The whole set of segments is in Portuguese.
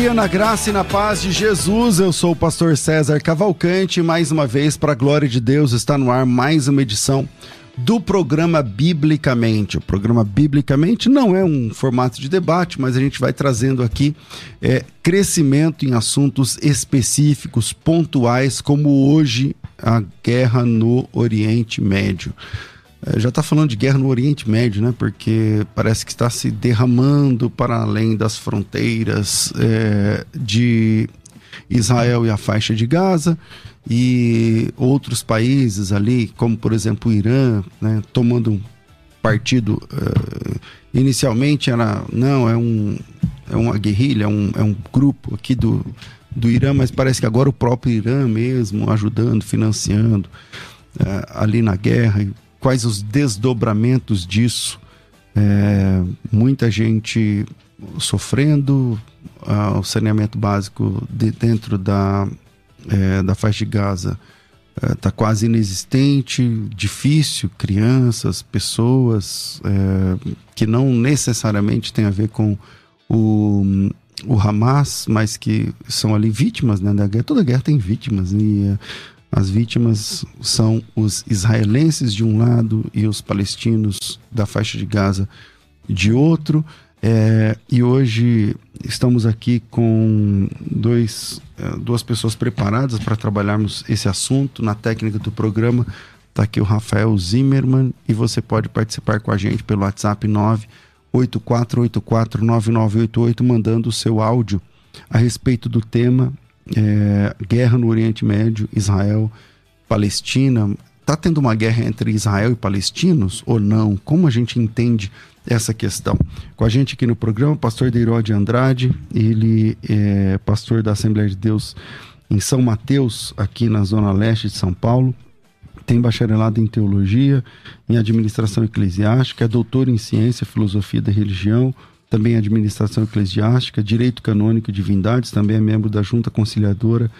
Dia na graça e na paz de Jesus. Eu sou o pastor César Cavalcante. Mais uma vez, para a glória de Deus, está no ar mais uma edição do programa Biblicamente. O programa Biblicamente não é um formato de debate, mas a gente vai trazendo aqui é, crescimento em assuntos específicos, pontuais, como hoje a guerra no Oriente Médio. É, já está falando de guerra no Oriente Médio, né? Porque parece que está se derramando para além das fronteiras é, de Israel e a faixa de Gaza e outros países ali, como por exemplo o Irã, né? Tomando um partido. Uh, inicialmente era não é um é uma guerrilha, é um, é um grupo aqui do do Irã, mas parece que agora o próprio Irã mesmo ajudando, financiando uh, ali na guerra quais os desdobramentos disso. É, muita gente sofrendo, ah, o saneamento básico de, dentro da, é, da faixa de Gaza está é, quase inexistente, difícil, crianças, pessoas é, que não necessariamente tem a ver com o, o Hamas, mas que são ali vítimas né, da guerra. Toda guerra tem vítimas e as vítimas são os israelenses de um lado e os palestinos da faixa de Gaza de outro. É, e hoje estamos aqui com dois, é, duas pessoas preparadas para trabalharmos esse assunto. Na técnica do programa está aqui o Rafael Zimmermann e você pode participar com a gente pelo WhatsApp 984849988 mandando o seu áudio a respeito do tema é, guerra no Oriente Médio, Israel, Palestina. Está tendo uma guerra entre Israel e palestinos ou não? Como a gente entende essa questão? Com a gente aqui no programa, o pastor Deiró de Andrade, ele é pastor da Assembleia de Deus em São Mateus, aqui na zona leste de São Paulo. Tem bacharelado em teologia, em administração eclesiástica, é doutor em ciência, filosofia da religião, também administração eclesiástica, direito canônico e divindades, também é membro da junta conciliadora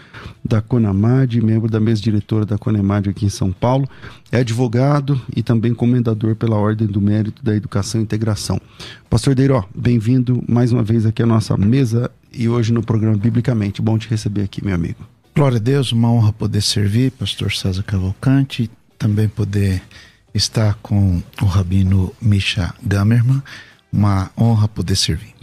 da CONAMAD, membro da mesa diretora da CONEMAD aqui em São Paulo, é advogado e também comendador pela Ordem do Mérito da Educação e Integração. Pastor Deiró, bem-vindo mais uma vez aqui à nossa mesa e hoje no programa Biblicamente. Bom te receber aqui, meu amigo. Glória a Deus, uma honra poder servir, pastor César Cavalcante, também poder estar com o rabino Misha Gamerman uma honra poder servir.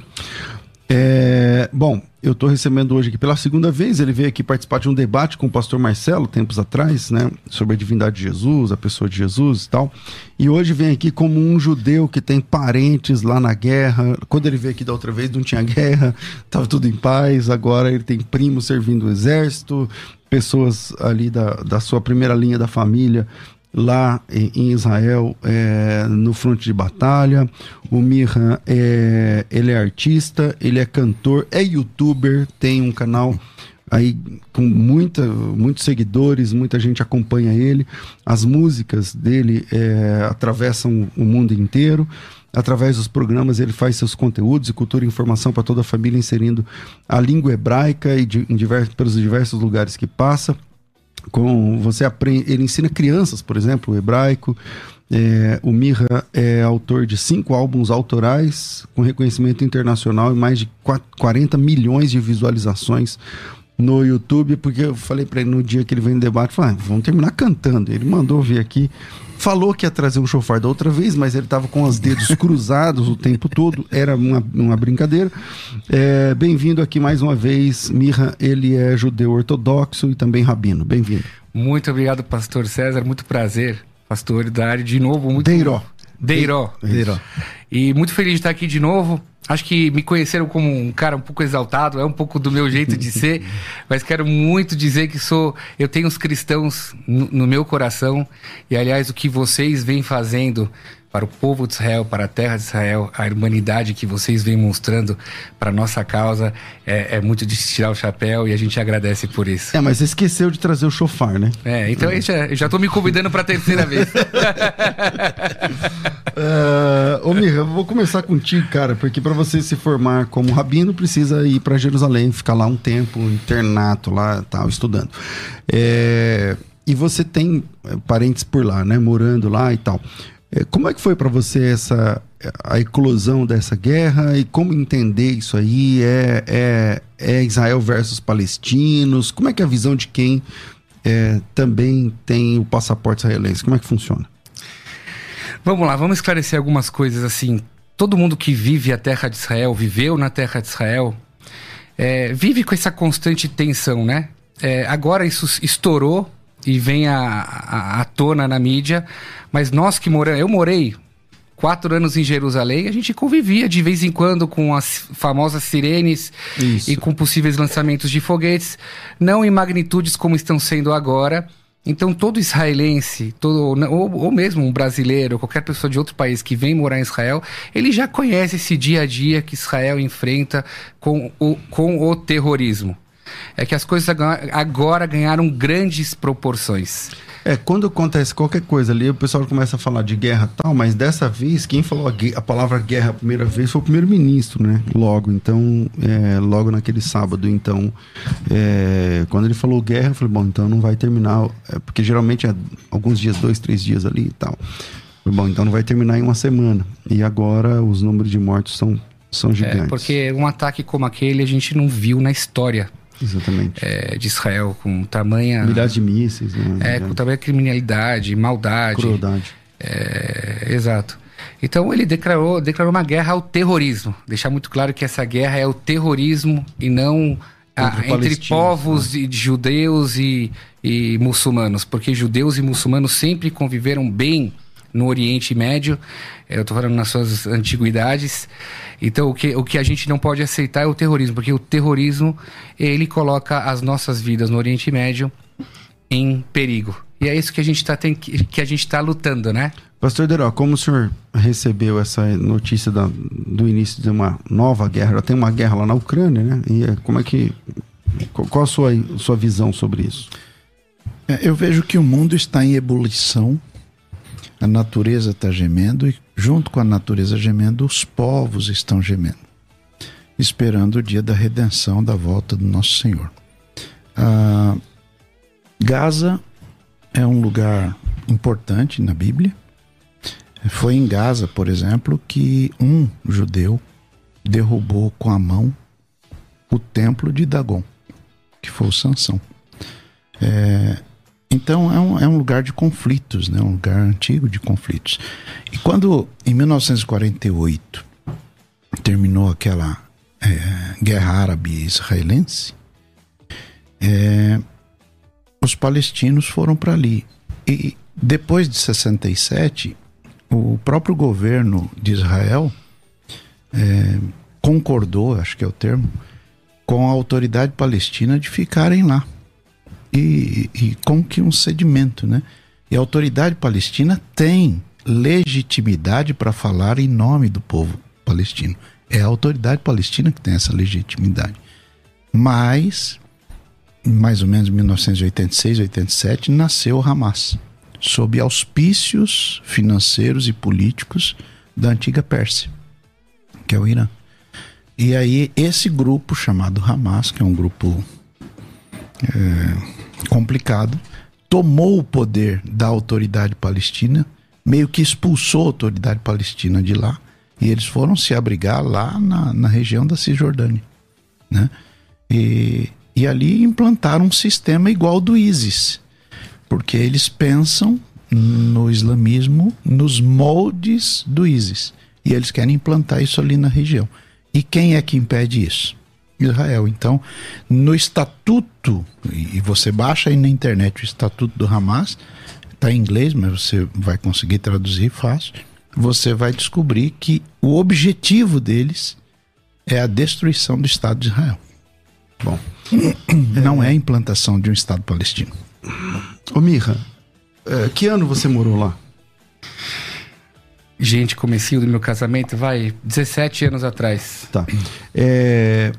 É, bom, eu estou recebendo hoje aqui pela segunda vez. Ele veio aqui participar de um debate com o pastor Marcelo, tempos atrás, né? Sobre a divindade de Jesus, a pessoa de Jesus e tal. E hoje vem aqui como um judeu que tem parentes lá na guerra. Quando ele veio aqui da outra vez, não tinha guerra, estava tudo em paz. Agora ele tem primos servindo o exército, pessoas ali da, da sua primeira linha da família lá em Israel é, no fronte de batalha. O Mirra é, ele é artista, ele é cantor, é youtuber, tem um canal aí com muita, muitos seguidores, muita gente acompanha ele. As músicas dele é, atravessam o mundo inteiro. Através dos programas, ele faz seus conteúdos e cultura e informação para toda a família, inserindo a língua hebraica e de, em diversos, pelos diversos lugares que passa com você aprende, ele ensina crianças, por exemplo, o hebraico. É, o Mirra é autor de cinco álbuns autorais com reconhecimento internacional e mais de 40 milhões de visualizações no YouTube, porque eu falei para ele no dia que ele veio no debate, falei, ah, vamos terminar cantando. Ele mandou vir aqui, falou que ia trazer um chofar da outra vez, mas ele estava com os dedos cruzados o tempo todo, era uma, uma brincadeira. É, Bem-vindo aqui mais uma vez, Mirra, ele é judeu ortodoxo e também rabino. Bem-vindo. Muito obrigado, pastor César, muito prazer, pastor da área de novo. Muito... Deiró. Deiró. Deiró. E muito feliz de estar aqui de novo. Acho que me conheceram como um cara um pouco exaltado, é um pouco do meu jeito de ser, mas quero muito dizer que sou, eu tenho os cristãos no, no meu coração e aliás o que vocês vêm fazendo para o povo de Israel, para a terra de Israel, a humanidade que vocês vêm mostrando para a nossa causa é, é, muito de tirar o chapéu e a gente agradece por isso. É, mas esqueceu de trazer o chofar, né? É, então eu já, já tô me convidando para a terceira vez. uh, ô Mirra, vou começar contigo, cara, porque para você se formar como rabino precisa ir para Jerusalém, ficar lá um tempo, internato lá, tal, estudando. É, e você tem parentes por lá, né, morando lá e tal. É, como é que foi para você essa a eclosão dessa guerra e como entender isso aí? É, é, é Israel versus palestinos? Como é que é a visão de quem é, também tem o passaporte israelense? Como é que funciona? Vamos lá, vamos esclarecer algumas coisas assim. Todo mundo que vive a terra de Israel, viveu na terra de Israel, é, vive com essa constante tensão, né? É, agora isso estourou e vem à tona na mídia, mas nós que moramos, eu morei quatro anos em Jerusalém, a gente convivia de vez em quando com as famosas sirenes Isso. e com possíveis lançamentos de foguetes, não em magnitudes como estão sendo agora. Então, todo israelense, todo, ou, ou mesmo um brasileiro, qualquer pessoa de outro país que vem morar em Israel, ele já conhece esse dia a dia que Israel enfrenta com o, com o terrorismo é que as coisas agora ganharam grandes proporções. É, quando acontece qualquer coisa ali, o pessoal começa a falar de guerra e tal, mas dessa vez, quem falou a, a palavra guerra a primeira vez foi o primeiro-ministro, né? Logo, então, é, logo naquele sábado. Então, é, quando ele falou guerra, eu falei, bom, então não vai terminar, é, porque geralmente é alguns dias, dois, três dias ali e tal. Falei, bom, então não vai terminar em uma semana. E agora os números de mortos são, são é, gigantes. É, porque um ataque como aquele a gente não viu na história Exatamente. É, de Israel com tamanha. Milhares de mísseis, né? É, com tamanha criminalidade, maldade. Crueldade. É, exato. Então ele declarou, declarou uma guerra ao terrorismo. Deixar muito claro que essa guerra é o terrorismo e não a, entre povos né? de judeus e, e muçulmanos, porque judeus e muçulmanos sempre conviveram bem no Oriente Médio, eu estou falando nas suas antiguidades. Então, o que, o que a gente não pode aceitar é o terrorismo, porque o terrorismo, ele coloca as nossas vidas no Oriente Médio em perigo. E é isso que a gente está que a gente tá lutando, né? Pastor Deró, como o senhor recebeu essa notícia da, do início de uma nova guerra? Tem uma guerra lá na Ucrânia, né? E é, como é que. Qual a sua, sua visão sobre isso? É, eu vejo que o mundo está em ebulição a natureza está gemendo e, junto com a natureza gemendo, os povos estão gemendo, esperando o dia da redenção, da volta do nosso Senhor. Ah, Gaza é um lugar importante na Bíblia. Foi em Gaza, por exemplo, que um judeu derrubou com a mão o templo de Dagon, que foi o Sansão. É, então é um, é um lugar de conflitos, né? um lugar antigo de conflitos. E quando, em 1948, terminou aquela é, guerra árabe-israelense, é, os palestinos foram para ali. E depois de 67, o próprio governo de Israel é, concordou, acho que é o termo, com a autoridade palestina de ficarem lá e, e com que um sedimento, né? E a autoridade palestina tem legitimidade para falar em nome do povo palestino. É a autoridade palestina que tem essa legitimidade. Mas, mais ou menos em 1986, 87, nasceu o Hamas, sob auspícios financeiros e políticos da antiga Pérsia, que é o Irã. E aí, esse grupo chamado Hamas, que é um grupo é, complicado, tomou o poder da autoridade palestina, meio que expulsou a autoridade palestina de lá, e eles foram se abrigar lá na, na região da Cisjordânia. Né? E, e ali implantaram um sistema igual do ISIS, porque eles pensam no islamismo nos moldes do ISIS. E eles querem implantar isso ali na região. E quem é que impede isso? Israel. Então, no estatuto, e você baixa aí na internet o estatuto do Hamas, está em inglês, mas você vai conseguir traduzir fácil. Você vai descobrir que o objetivo deles é a destruição do Estado de Israel. Bom, não é a implantação de um Estado palestino. Ô Mirra, é, que ano você morou lá? Gente, comecinho do meu casamento, vai, 17 anos atrás. Tá. É,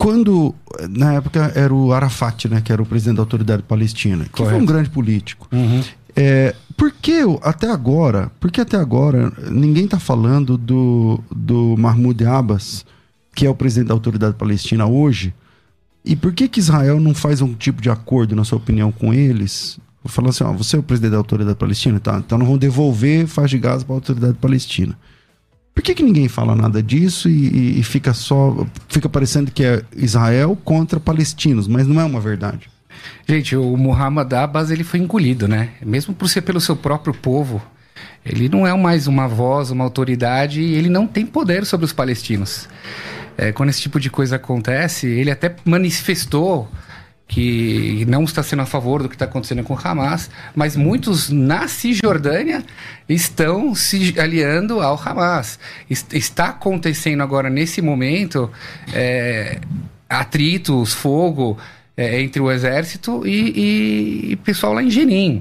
quando, na época, era o Arafat, né, que era o presidente da autoridade palestina, que Correto. foi um grande político. Uhum. É, por que até agora, porque até agora ninguém está falando do, do Mahmoud Abbas, que é o presidente da autoridade palestina hoje, e por que que Israel não faz um tipo de acordo, na sua opinião, com eles? Falando assim, ó, você é o presidente da autoridade palestina? Tá, então não vão devolver faz de gás para a autoridade palestina. Por que, que ninguém fala nada disso e, e, fica só. Fica parecendo que é Israel contra palestinos, mas não é uma verdade. Gente, o Muhammad Abbas ele foi engolido, né? Mesmo por ser pelo seu próprio povo, ele não é mais uma voz, uma autoridade, e ele não tem poder sobre os palestinos é, quando esse tipo de coisa acontece, ele até manifestou que não está sendo a favor do que está acontecendo com o Hamas, mas muitos na Cisjordânia estão se aliando ao Hamas. Está acontecendo agora, nesse momento, é, atritos, fogo é, entre o exército e, e, e pessoal lá em Jenin.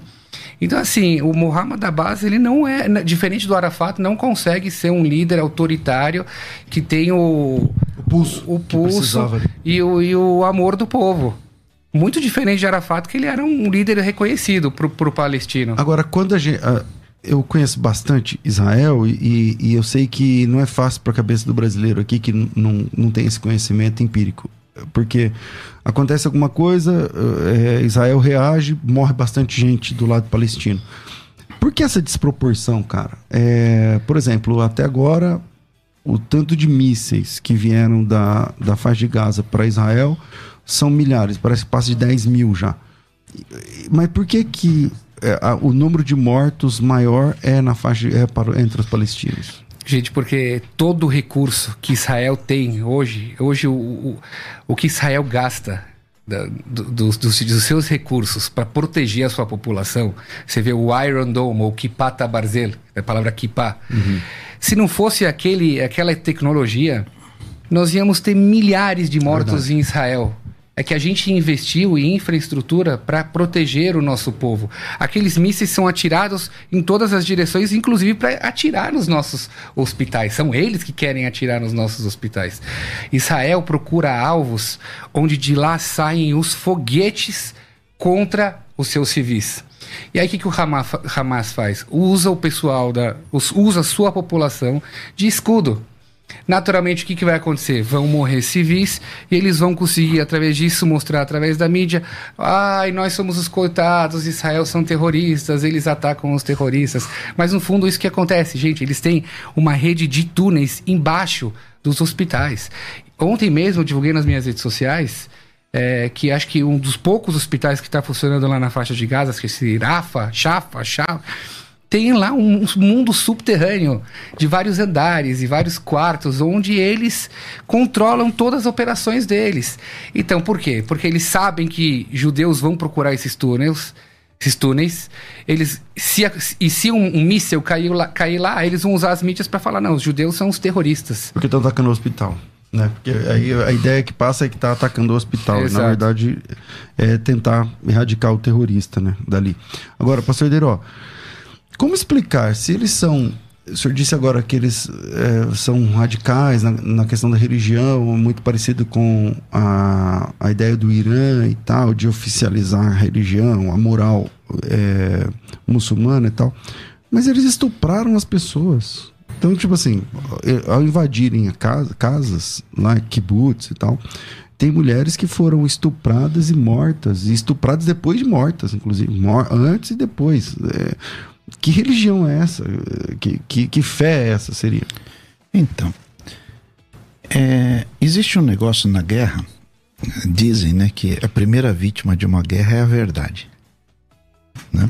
Então, assim, o Muhammad Abbas, ele não é, diferente do Arafat, não consegue ser um líder autoritário que tem o, o pulso, o pulso e, o, e o amor do povo. Muito diferente de Arafat, que ele era um líder reconhecido para o palestino. Agora, quando a gente. eu conheço bastante Israel e, e, eu sei que não é fácil para a cabeça do brasileiro aqui que não, não tem esse conhecimento empírico. Porque acontece alguma coisa, é, Israel reage, morre bastante gente do lado palestino. Por que essa desproporção, cara? É, por exemplo, até agora, o tanto de mísseis que vieram da, da faixa de Gaza para Israel são milhares, parece que passa de 10 mil já. Mas por que que é, o número de mortos maior é na faixa é para, entre os palestinos? Gente, porque todo o recurso que Israel tem hoje, hoje o, o, o que Israel gasta da, do, dos, dos, dos, seus recursos para proteger a sua população, você vê o Iron Dome ou Kippah Barzel, a palavra Kippah. Uhum. Se não fosse aquele, aquela tecnologia, nós íamos ter milhares de mortos Verdade. em Israel é que a gente investiu em infraestrutura para proteger o nosso povo. Aqueles mísseis são atirados em todas as direções, inclusive para atirar nos nossos hospitais. São eles que querem atirar nos nossos hospitais. Israel procura alvos onde de lá saem os foguetes contra os seus civis. E aí o que, que o Hamas, Hamas faz? Usa o pessoal da. usa a sua população de escudo. Naturalmente, o que, que vai acontecer? Vão morrer civis e eles vão conseguir, através disso, mostrar através da mídia: ai, nós somos os coitados, Israel são terroristas, eles atacam os terroristas. Mas no fundo, isso que acontece, gente, eles têm uma rede de túneis embaixo dos hospitais. Ontem mesmo eu divulguei nas minhas redes sociais. É, que acho que um dos poucos hospitais que está funcionando lá na faixa de Gaza, que é esse Rafa, Chafa, Chafa, tem lá um mundo subterrâneo de vários andares e vários quartos onde eles controlam todas as operações deles. Então, por quê? Porque eles sabem que judeus vão procurar esses túneis, esses túneis, eles se, e se um, um míssil cair lá, cair lá, eles vão usar as mídias para falar não, os judeus são os terroristas. Porque estão atacando o hospital. Né? Porque aí a ideia que passa é que está atacando o hospital. Exato. Na verdade, é tentar erradicar o terrorista né, dali. Agora, pastor Deiró, como explicar se eles são. O senhor disse agora que eles é, são radicais na, na, questão da religião, muito parecido com a, a ideia do Irã e tal, de oficializar a religião, a moral é, muçulmana e tal. Mas eles estupraram as pessoas. Então, tipo assim, ao invadirem casa, casas lá, kibbutz e tal, tem mulheres que foram estupradas e mortas, e estupradas depois de mortas, inclusive, mor antes e depois. É, que religião é essa? Que, que, que fé é essa seria? Então, é, existe um negócio na guerra, dizem né, que a primeira vítima de uma guerra é a verdade. Né?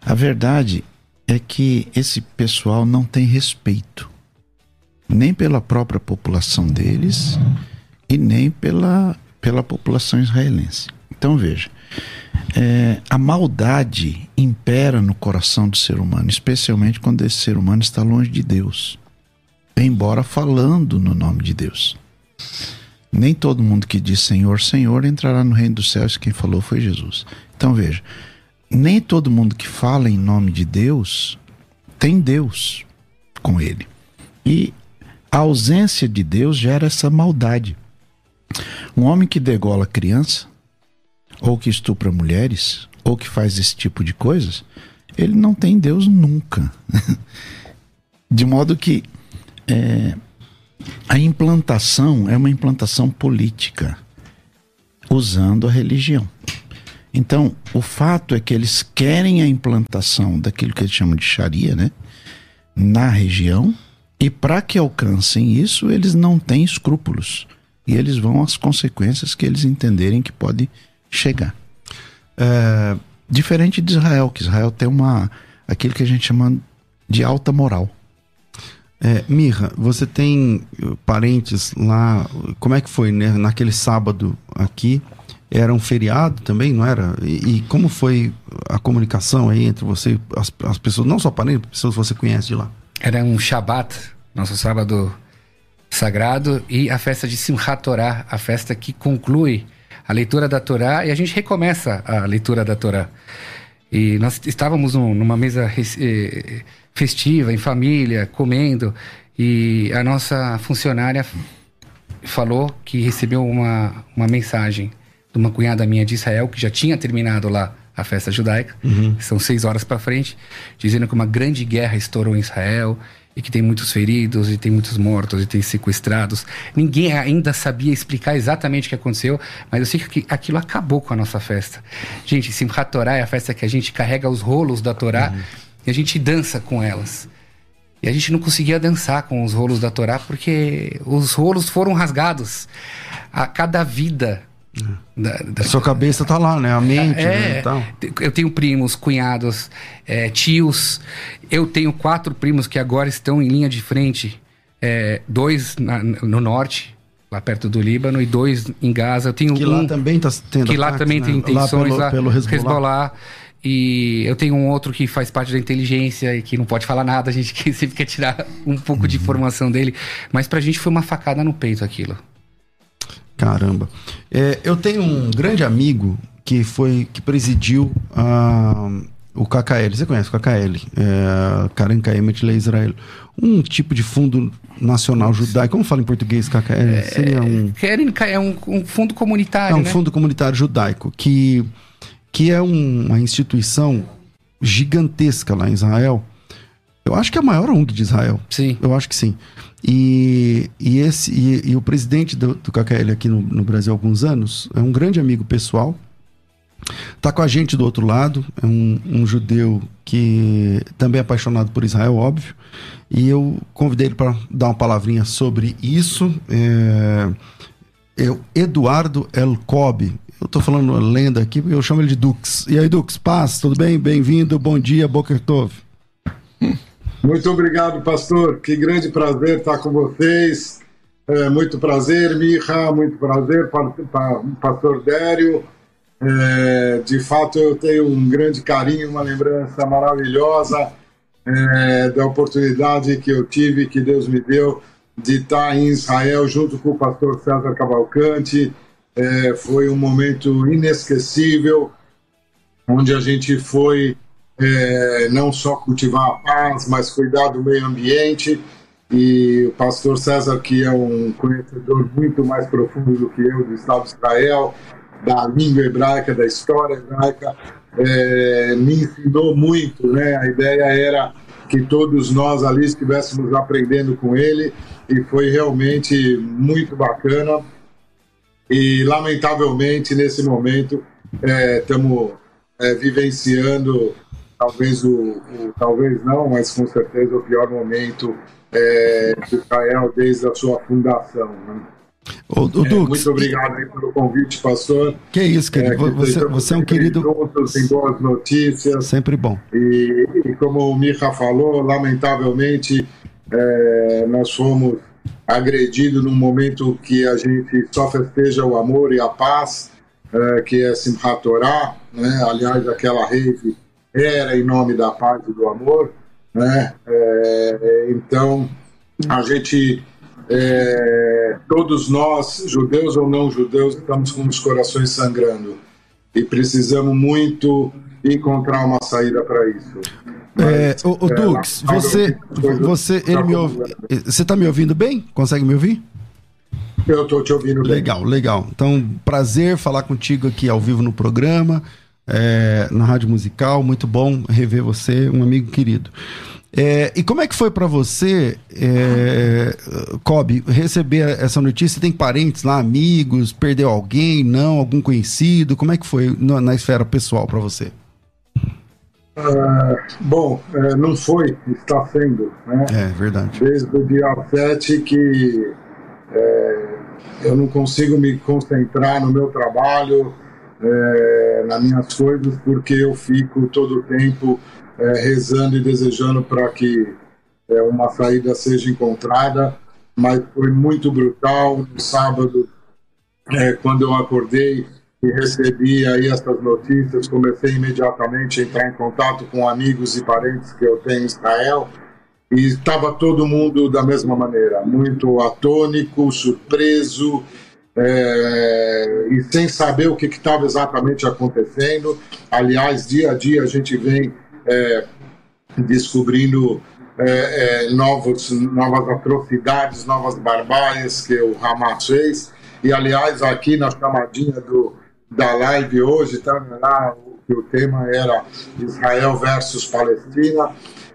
A verdade é que esse pessoal não tem respeito, nem pela própria população deles e nem pela, pela população israelense. Então veja, é, a maldade impera no coração do ser humano, especialmente quando esse ser humano está longe de Deus, embora falando no nome de Deus. Nem todo mundo que diz Senhor, Senhor entrará no reino dos céus, quem falou foi Jesus. Então veja, nem todo mundo que fala em nome de Deus tem Deus com ele. E a ausência de Deus gera essa maldade. Um homem que degola criança, ou que estupra mulheres, ou que faz esse tipo de coisas, ele não tem Deus nunca. de modo que é, a implantação é uma implantação política, usando a religião. Então, o fato é que eles querem a implantação daquilo que eles chamam de Sharia, né? Na região, e para que alcancem isso, eles não têm escrúpulos. E eles vão às consequências que eles entenderem que pode chegar. É, diferente de Israel, que Israel tem uma aquilo que a gente chama de alta moral. É, Mirra, você tem parentes lá? Como é que foi, né? Naquele sábado aqui, era um feriado também, não era? E, e como foi a comunicação aí entre você e as, as pessoas, não só parentes, pessoas que você conhece de lá? Era um Shabat, nosso sábado sagrado, e a festa de Simchat Torah, a festa que conclui a leitura da Torá e a gente recomeça a leitura da Torá. E nós estávamos numa mesa eh, festiva, em família, comendo, e a nossa funcionária falou que recebeu uma, uma mensagem de uma cunhada minha de Israel, que já tinha terminado lá a festa judaica, uhum. são seis horas para frente, dizendo que uma grande guerra estourou em Israel e que tem muitos feridos, e tem muitos mortos, e tem sequestrados. Ninguém ainda sabia explicar exatamente o que aconteceu, mas eu sei que aquilo acabou com a nossa festa. Gente, Simchat Torah é a festa que a gente carrega os rolos da Torá uhum. e a gente dança com elas. E a gente não conseguia dançar com os rolos da Torá porque os rolos foram rasgados. A cada vida da, da... Sua cabeça tá lá, né? A mente, é, né? Eu tenho primos, cunhados, é, tios. Eu tenho quatro primos que agora estão em linha de frente. É, dois na, no norte, lá perto do Líbano, e dois em Gaza. Eu tenho que um, lá também tá tendo Que lá também né? tem intenções lá pelo, lá, pelo Hezbollah. Hezbollah. E eu tenho um outro que faz parte da inteligência e que não pode falar nada, a gente sempre quer tirar um pouco uhum. de informação dele. Mas pra gente foi uma facada no peito aquilo. Caramba. É, eu tenho um grande amigo que foi que presidiu a, o KKL. Você conhece o KKL? É, Karen Kaemet Israel. Um tipo de fundo nacional judaico. Como fala em português KKL? É, Seria um... é um, um fundo comunitário. É um né? fundo comunitário judaico que, que é um, uma instituição gigantesca lá em Israel. Eu acho que é a maior ONG de Israel. Sim. Eu acho que sim. E, e, esse, e, e o presidente do, do KKL aqui no, no, Brasil há alguns anos é um grande amigo pessoal. Está com a gente do outro lado, é um, um judeu que também é apaixonado por Israel, óbvio. E eu convidei ele para dar uma palavrinha sobre isso. É, é Eduardo Elcob. Eu estou falando lenda aqui porque eu chamo ele de Dux. E aí, Dux, paz, tudo bem? Bem-vindo, bom dia, Boker Tov. Muito obrigado, pastor. Que grande prazer estar com vocês. É, muito prazer, Mirra. Muito prazer, pastor Dério. É, de fato, eu tenho um grande carinho, uma lembrança maravilhosa é, da oportunidade que eu tive, que Deus me deu, de estar em Israel junto com o pastor César Cavalcante. É, foi um momento inesquecível, onde a gente foi é, não só cultivar a paz, mas cuidar do meio ambiente. E o pastor César, que é um conhecedor muito mais profundo do que eu do Estado de Israel, da língua hebraica, da história hebraica, é, me ensinou muito. Né? A ideia era que todos nós ali estivéssemos aprendendo com ele, e foi realmente muito bacana. e lamentavelmente nesse momento estamos é, é, vivenciando talvez o, o, talvez não, mas com certeza o pior momento é, de Israel desde a sua fundação. Né? O, o é, Dux, muito obrigado pelo convite, pastor. Que isso, querido. É, você, você é um querido. Juntos, em boas notícias. Sempre bom. E, e como o Micha falou, lamentavelmente é, nós fomos agredidos num momento que a gente só festeja o amor e a paz, é, que é Simchat Torah, né? aliás, aquela rave era em nome da paz e do amor. Né? É, então, a gente, é, todos nós, judeus ou não judeus, estamos com os corações sangrando e precisamos muito encontrar uma saída para isso. É, o, o é, Dux, você, você, ele me ouve, você está me ouvindo bem? Consegue me ouvir? Eu estou te ouvindo bem. Legal, legal. Então, prazer falar contigo aqui ao vivo no programa, é, na Rádio Musical. Muito bom rever você, um amigo querido. É, e como é que foi para você, é, Kobe, receber essa notícia? Tem parentes lá, amigos? Perdeu alguém? Não? Algum conhecido? Como é que foi na, na esfera pessoal para você? Uh, bom, uh, não foi, está sendo. Né? É verdade. Desde o dia 7 que uh, eu não consigo me concentrar no meu trabalho, é, nas minhas coisas, porque eu fico todo o tempo rezando e desejando para que uma saída seja encontrada. Mas foi muito brutal. No sábado, quando eu acordei, e recebi aí essas notícias, comecei imediatamente a entrar em contato com amigos e parentes que eu tenho em Israel e estava todo mundo da mesma maneira, muito atônico, surpreso é, e sem saber o que estava exatamente acontecendo. Aliás, dia a dia a gente vem é, descobrindo é, novos, novas atrocidades, novas barbáries que o Hamas fez. E aliás, aqui na chamadinha do, da live hoje, tá? Lá, o, o tema era Israel versus Palestina.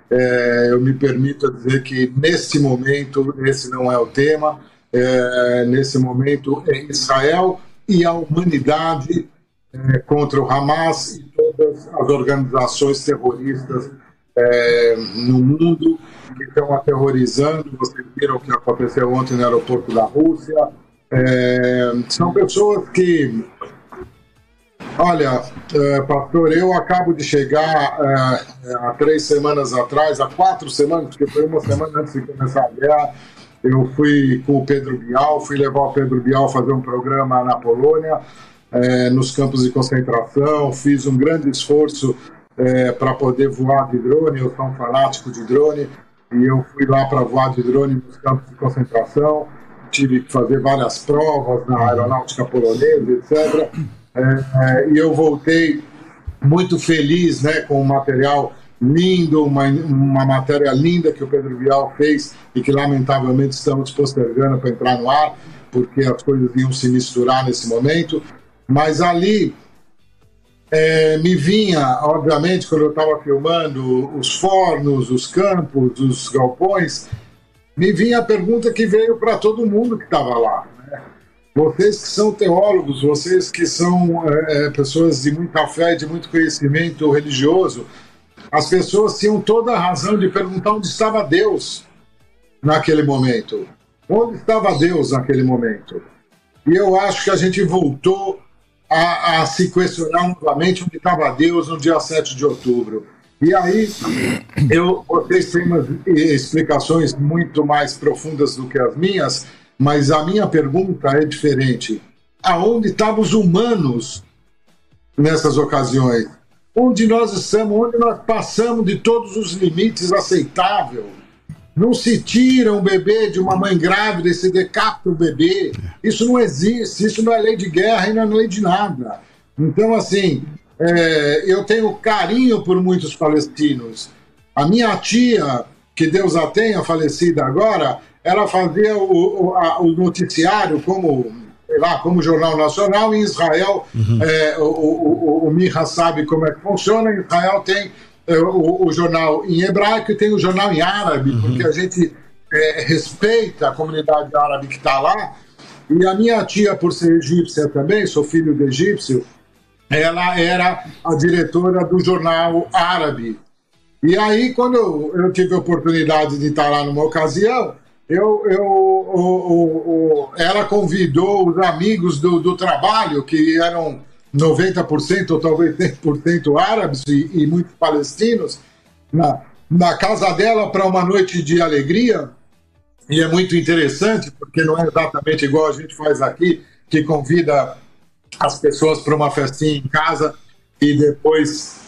É, eu me permito dizer que nesse momento esse não é o tema. É, nesse momento é Israel e a humanidade é, contra o Hamas e todas as organizações terroristas é, no mundo que estão aterrorizando. Vocês viram o que aconteceu ontem no aeroporto da Rússia. É, são pessoas que Olha, é, pastor, eu acabo de chegar é, há três semanas atrás, há quatro semanas, porque foi uma semana antes de começar a guerra. Eu fui com o Pedro Bial, fui levar o Pedro Bial fazer um programa na Polônia, é, nos campos de concentração. Fiz um grande esforço é, para poder voar de drone. Eu sou um fanático de drone e eu fui lá para voar de drone nos campos de concentração. Tive que fazer várias provas na aeronáutica polonesa, etc. É, é, e eu voltei muito feliz né, com o material lindo, uma, uma matéria linda que o Pedro Vial fez e que lamentavelmente estamos postergando para entrar no ar, porque as coisas iam se misturar nesse momento. Mas ali é, me vinha, obviamente, quando eu estava filmando os fornos, os campos, os galpões, me vinha a pergunta que veio para todo mundo que estava lá. Vocês que são teólogos, vocês que são é, é, pessoas de muita fé, de muito conhecimento religioso, as pessoas tinham toda a razão de perguntar onde estava Deus naquele momento. Onde estava Deus naquele momento? E eu acho que a gente voltou a, a se questionar novamente onde estava Deus no dia 7 de outubro. E aí, eu, vocês têm explicações muito mais profundas do que as minhas, mas a minha pergunta é diferente. Aonde estavam os humanos nessas ocasiões? Onde nós estamos, onde nós passamos de todos os limites aceitáveis? Não se tira um bebê de uma mãe grávida e se decapita o bebê. Isso não existe, isso não é lei de guerra e não é lei de nada. Então, assim, é, eu tenho carinho por muitos palestinos. A minha tia, que Deus a tenha, falecida agora, ela fazia o, o, a, o noticiário como lá, como Jornal Nacional. Em Israel, uhum. é, o, o, o Miha sabe como é que funciona. Em Israel tem é, o, o, jornal em hebraico e tem o jornal em árabe, uhum. porque a gente é, respeita a comunidade árabe que está lá. E a minha tia, por ser egípcia também, sou filho de egípcio, ela era a diretora do jornal árabe. E aí, quando eu, eu tive a oportunidade de estar lá numa ocasião, eu, eu, o, o, ela convidou os amigos do, do trabalho, que eram 90% ou talvez 100% árabes e, e muitos palestinos, na, na casa dela para uma noite de alegria. E é muito interessante, porque não é exatamente igual a gente faz aqui, que convida as pessoas para uma festinha em casa e depois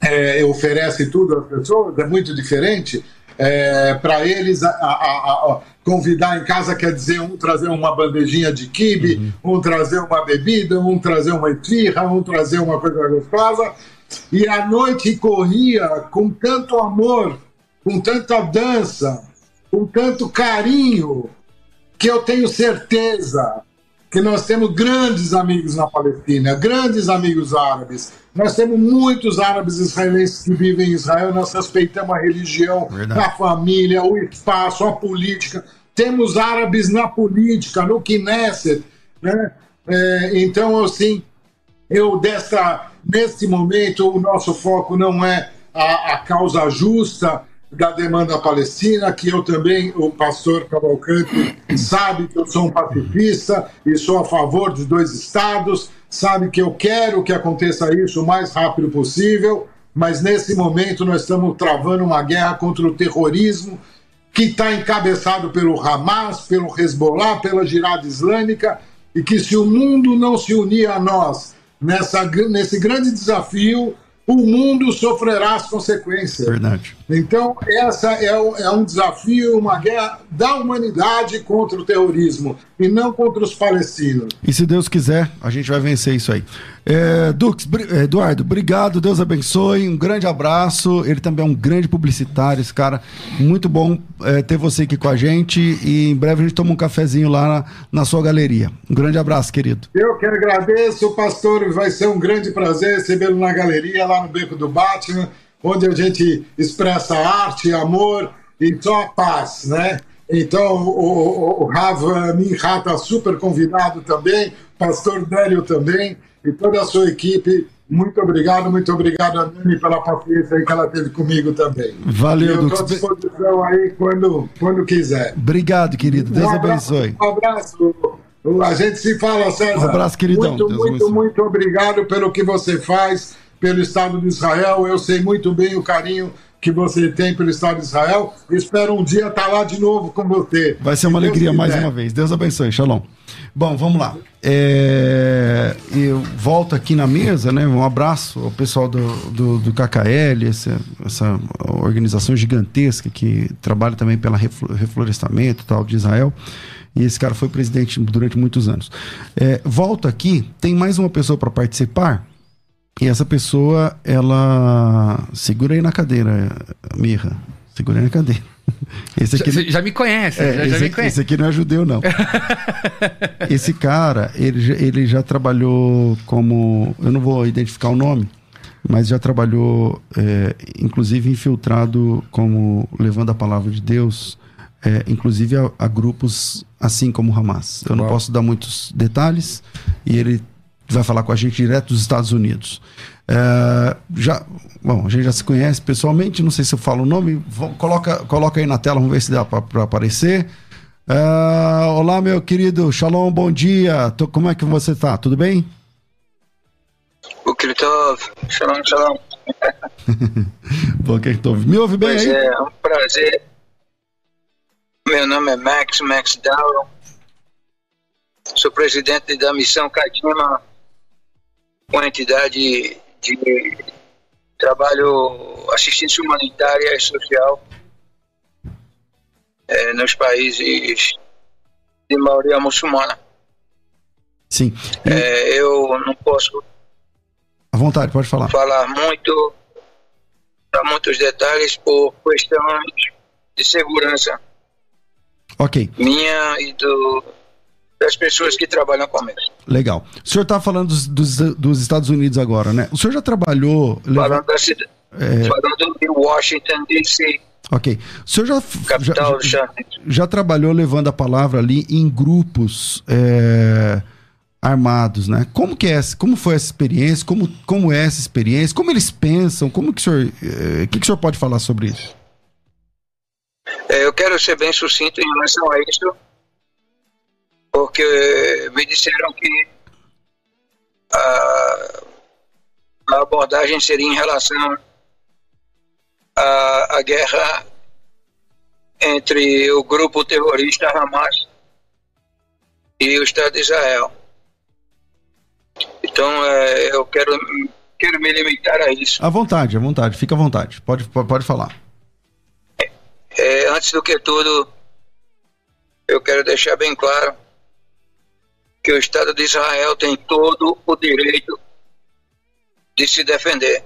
é, oferece tudo às pessoas, é muito diferente. É, para eles, a, a, a, convidar em casa quer dizer um trazer uma bandejinha de quibe, uhum. um trazer uma bebida, um trazer uma esfirra, um trazer uma coisa gostosa. E a noite corria com tanto amor, com tanta dança, com tanto carinho, que eu tenho certeza que nós temos grandes amigos na Palestina, grandes amigos árabes. Nós temos muitos árabes israelenses que vivem em Israel, nós respeitamos a religião, Verdade. a família, o espaço, a política. Temos árabes na política, no Knesset. Né? É, então, assim, eu desta, nesse momento, o nosso foco não é a, a causa justa, da demanda palestina, que eu também, o pastor Cavalcante, sabe que eu sou um pacifista e sou a favor dos dois estados, sabe que eu quero que aconteça isso o mais rápido possível, mas nesse momento nós estamos travando uma guerra contra o terrorismo que está encabeçado pelo Hamas, pelo Hezbollah, pela Jihad Islâmica, e que se o mundo não se unir a nós nessa, nesse grande desafio, o mundo sofrerá as consequências. Verdade. Então, essa é, é um desafio, uma guerra da humanidade contra o terrorismo e não contra os palestinos. E se Deus quiser, a gente vai vencer isso aí. É, Dux, Eduardo, obrigado, Deus abençoe, um grande abraço. Ele também é um grande publicitário, esse cara. Muito bom é, ter você aqui com a gente e em breve a gente toma um cafezinho lá na, na sua galeria. Um grande abraço, querido. Eu que agradeço, pastor. Vai ser um grande prazer recebê-lo na galeria, lá no Beco do Batman, onde a gente expressa arte, amor e só paz, né? Então, o, o, o Rav Minha está super convidado também, pastor Délio também e toda a sua equipe. Muito obrigado, muito obrigado a Nani pela paciência que ela teve comigo também. Valeu, Eu estou à disposição aí quando, quando quiser. Obrigado, querido. Deus um abraço, abençoe. Um abraço. A gente se fala, César. Um abraço, queridão. Muito, Deus muito, abençoe. muito obrigado pelo que você faz pelo Estado de Israel. Eu sei muito bem o carinho que você tem pelo Estado de Israel. Espero um dia estar lá de novo com você. Vai ser uma Se alegria Deus mais uma vez. Deus abençoe. Shalom. Bom, vamos lá. É, eu volto aqui na mesa, né? Um abraço ao pessoal do, do, do KKL, essa, essa organização gigantesca que trabalha também pelo reflorestamento tal de Israel. E esse cara foi presidente durante muitos anos. É, volto aqui, tem mais uma pessoa para participar. E essa pessoa, ela. Segura aí na cadeira, Mirra. Segura aí na cadeira. Esse aqui, Já, já me conhece, é, já, já esse, me aqui, conhece. esse aqui não é judeu, não. esse cara, ele, já- ele já trabalhou como. Eu não vou identificar o nome, mas já trabalhou, é, inclusive infiltrado como levando a palavra de Deus, é, inclusive a, a grupos assim como o Hamas. Eu não Uau. posso dar muitos detalhes e ele vai falar com a gente direto dos Estados Unidos. É, já, bom, a gente já se conhece pessoalmente, não sei se eu falo o nome, vou, coloca, coloca aí na tela, vamos ver se dá para aparecer. É, olá, meu querido, Shalom, bom dia, Tô, como é que você está? Tudo bem? O Kilitov, Shalom, Shalom. bom, Kilitov, me ouve bem pois aí? é, é um prazer. Meu nome é Max, Max Down. Sou presidente da missão Kadima uma entidade de trabalho assistência humanitária e social eh, nos países de maioria muçulmana. Sim. E- Eh, eu não posso À vontade, pode falar. falar muito, dar muitos detalhes por questões de segurança Ok, minha e do, das pessoas que trabalham comigo. legal. O senhor tá falando dos, dos, dos Estados Unidos agora, né? O senhor já trabalhou. Falando, da cida- É. falando de Washington, D.C., Ok. O senhor já, Capital já, já, já trabalhou levando a palavra ali em grupos é, armados, né? Como que é, como foi essa experiência? Como, como é essa experiência? Como eles pensam? Como que o senhor, é, que, que o senhor pode falar sobre isso? É, eu quero ser bem sucinto em relação a isso, porque me disseram que a, a abordagem seria em relação à, à guerra entre o grupo terrorista Hamas e o Estado de Israel. Então, é, eu quero, quero me limitar a isso. À vontade, à vontade, fica à vontade, pode, pode falar. É, antes do que tudo, eu quero deixar bem claro que o Estado de Israel tem todo o direito de se defender.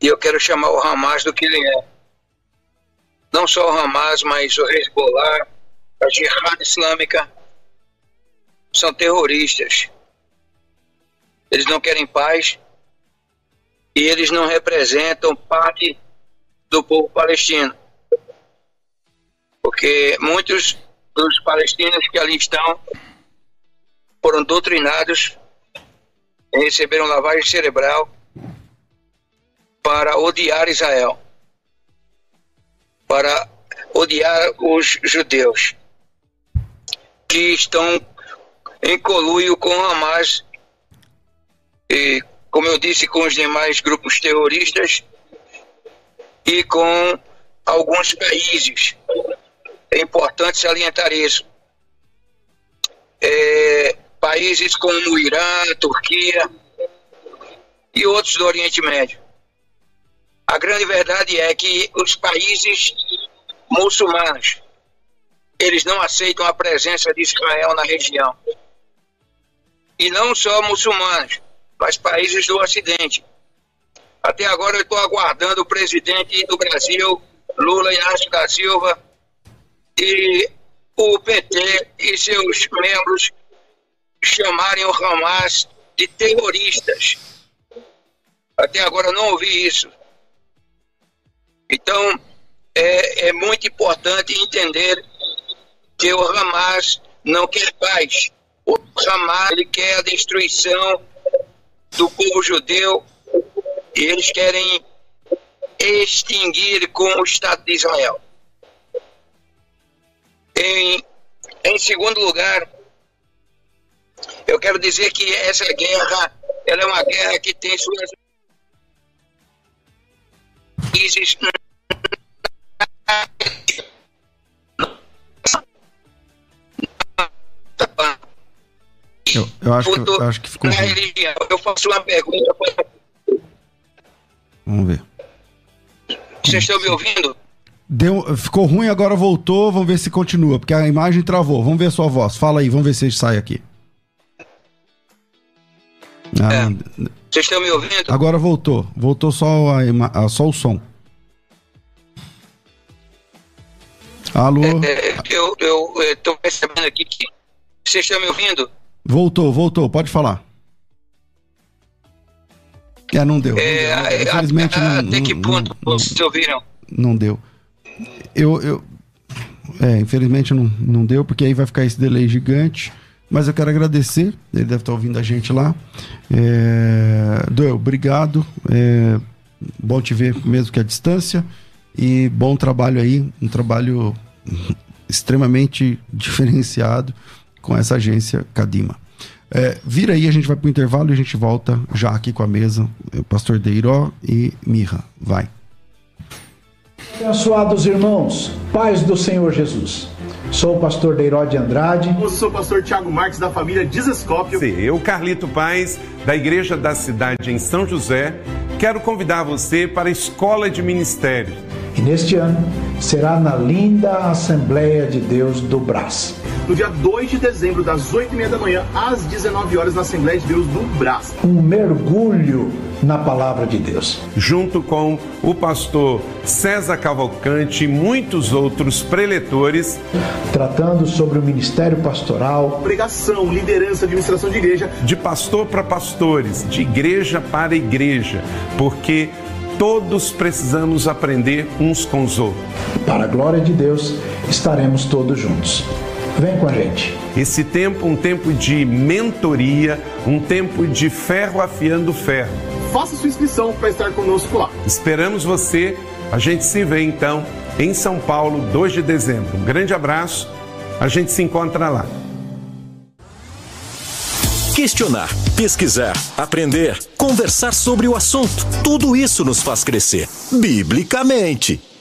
E eu quero chamar o Hamas do que ele é. Não só o Hamas, mas o Hezbollah, a Jihad Islâmica, são terroristas. Eles não querem paz e eles não representam parte do povo palestino. Porque muitos dos palestinos que ali estão foram doutrinados receberam lavagem cerebral para odiar Israel, para odiar os judeus que estão em colúio com Hamas e, como eu disse, com os demais grupos terroristas e com alguns países. É importante salientar isso. É, países como Irã, Turquia e outros do Oriente Médio. A grande verdade é que os países muçulmanos eles não aceitam a presença de Israel na região. E não só muçulmanos, mas países do Ocidente. Até agora eu estou aguardando o presidente do Brasil, Lula Inácio da Silva, e o PT e seus membros chamarem o Hamas de terroristas. Até agora eu não ouvi isso. Então, é, é muito importante entender que o Hamas não quer paz. O Hamas ele quer a destruição do povo judeu e eles querem extinguir com o Estado de Israel. Em, em segundo lugar, eu quero dizer que essa guerra, ela é uma guerra que tem suas crises eu, eu, acho que, eu acho que ficou. Eu faço uma pergunta. Vamos ver. Vocês estão me ouvindo? Deu, ficou ruim, agora voltou. Vamos ver se continua, porque a imagem travou. Vamos ver a sua voz. Fala aí, vamos ver se sai aqui. Ah, é. Vocês estão me ouvindo? Agora voltou. Voltou só, a, só o som. Alô? É, é eu estou percebendo aqui que. Vocês estão me ouvindo? Voltou, voltou, pode falar. É, não deu. É, não deu. Infelizmente, a, a, não, até que ponto não, vocês ouviram? Não deu. Eu, eu, é, infelizmente não, não deu, porque aí vai ficar esse delay gigante. Mas eu quero agradecer, ele deve estar ouvindo a gente lá. É, Doel, obrigado. É, bom te ver mesmo que a distância. E bom trabalho aí, um trabalho extremamente diferenciado com essa agência Cadima. É, vira aí, a gente vai para o intervalo e a gente volta já aqui com a mesa. O pastor Deiró e Mirra. Vai. Abençoados irmãos, paz do Senhor Jesus. Sou o pastor Deiró de Andrade. Eu sou o pastor Tiago Marques, da família Dizescópio. Eu, Carlito Paz, da Igreja da Cidade em São José, quero convidar você para a Escola de Ministérios. E neste ano será na linda Assembleia de Deus do Brás no dia 2 de dezembro, das 8h30 da manhã às 19 horas na Assembleia de Deus do Brás. Um mergulho na palavra de Deus. Junto com o pastor César Cavalcante e muitos outros preletores. Tratando sobre o ministério pastoral. Pregação, liderança, administração de igreja. De pastor para pastores, de igreja para igreja. Porque todos precisamos aprender uns com os outros. Para a glória de Deus, estaremos todos juntos. Vem com a gente. Esse tempo, um tempo de mentoria, um tempo de ferro afiando ferro. Faça sua inscrição para estar conosco lá. Esperamos você. A gente se vê então em São Paulo, 2 de dezembro. Um grande abraço. A gente se encontra lá. Questionar, pesquisar, aprender, conversar sobre o assunto. Tudo isso nos faz crescer, biblicamente.